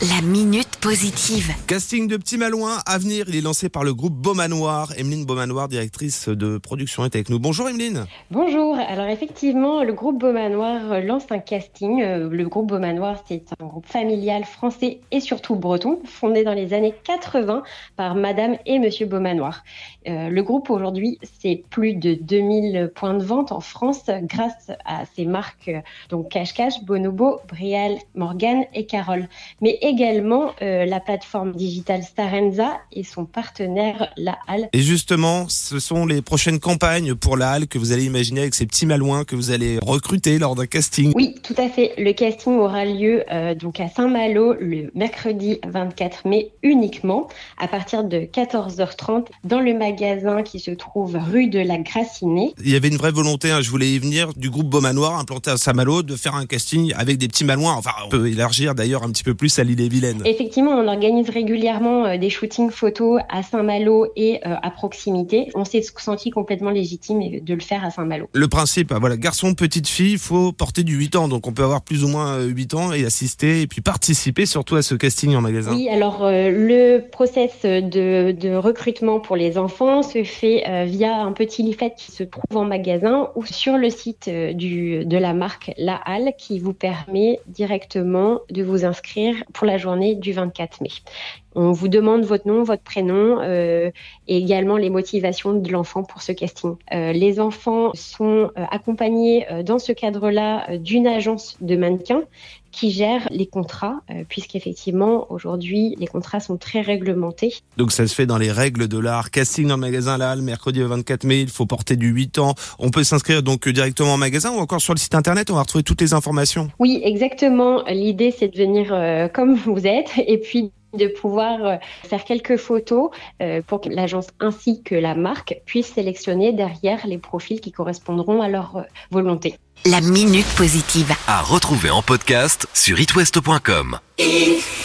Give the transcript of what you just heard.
La minute positive. Casting de Petit Malouin à venir, il est lancé par le groupe Beaumanoir. Emeline Beaumanoir, directrice de production, est avec nous. Bonjour Emeline. Bonjour, alors effectivement, le groupe Beaumanoir lance un casting. Euh, Le groupe Beaumanoir, c'est un groupe familial français et surtout breton, fondé dans les années 80 par Madame et Monsieur Beaumanoir. Euh, le groupe aujourd'hui, c'est plus de 2000 points de vente en France grâce à ses marques euh, donc Cache Cache, Bonobo, Brial, Morgan et Carole. Mais également euh, la plateforme digitale Starenza et son partenaire La Halle. Et justement, ce sont les prochaines campagnes pour la halle que vous allez imaginer avec ces petits malouins que vous allez recruter lors d'un casting. Oui, tout à fait. Le casting aura lieu euh, donc à Saint-Malo le mercredi 24 mai uniquement à partir de 14h30 dans le magasin qui se trouve rue de la Gracinée. Il y avait une vraie volonté, hein, je voulais y venir, du groupe Beaumanoir implanté à Saint-Malo de faire un casting avec des petits malouins. Enfin, on peut élargir d'ailleurs un petit peu plus à l'île Vilaine. Effectivement, on organise régulièrement euh, des shootings photos à Saint-Malo et euh, à proximité. On s'est senti complètement légitime de le faire à Saint-Malo. Le principe, hein, voilà, garçon, petite fille, il faut porter du 8 ans. Donc on peut avoir plus ou moins euh, 8 ans et assister et puis participer surtout à ce casting en magasin. Oui, alors euh, le process de, de recrutement pour les enfants se fait euh, via un petit leaflet qui se trouve en magasin ou sur le site euh, du, de la marque La Halle qui vous permet directement de vous inscrire pour la journée du 24 mai. On vous demande votre nom, votre prénom euh, et également les motivations de l'enfant pour ce casting. Euh, les enfants sont euh, accompagnés dans ce cadre-là d'une agence de mannequins qui gère les contrats, euh, puisqu'effectivement, aujourd'hui, les contrats sont très réglementés. Donc ça se fait dans les règles de l'art. Casting dans le magasin La Halle, mercredi 24 mai, il faut porter du 8 ans. On peut s'inscrire donc directement en magasin ou encore sur le site internet, on va retrouver toutes les informations. Oui, exactement. L'idée, c'est de venir euh, comme vous êtes et puis de pouvoir euh, faire quelques photos euh, pour que l'agence ainsi que la marque puissent sélectionner derrière les profils qui correspondront à leur euh, volonté. La minute positive. À retrouver en podcast sur itwest.com. It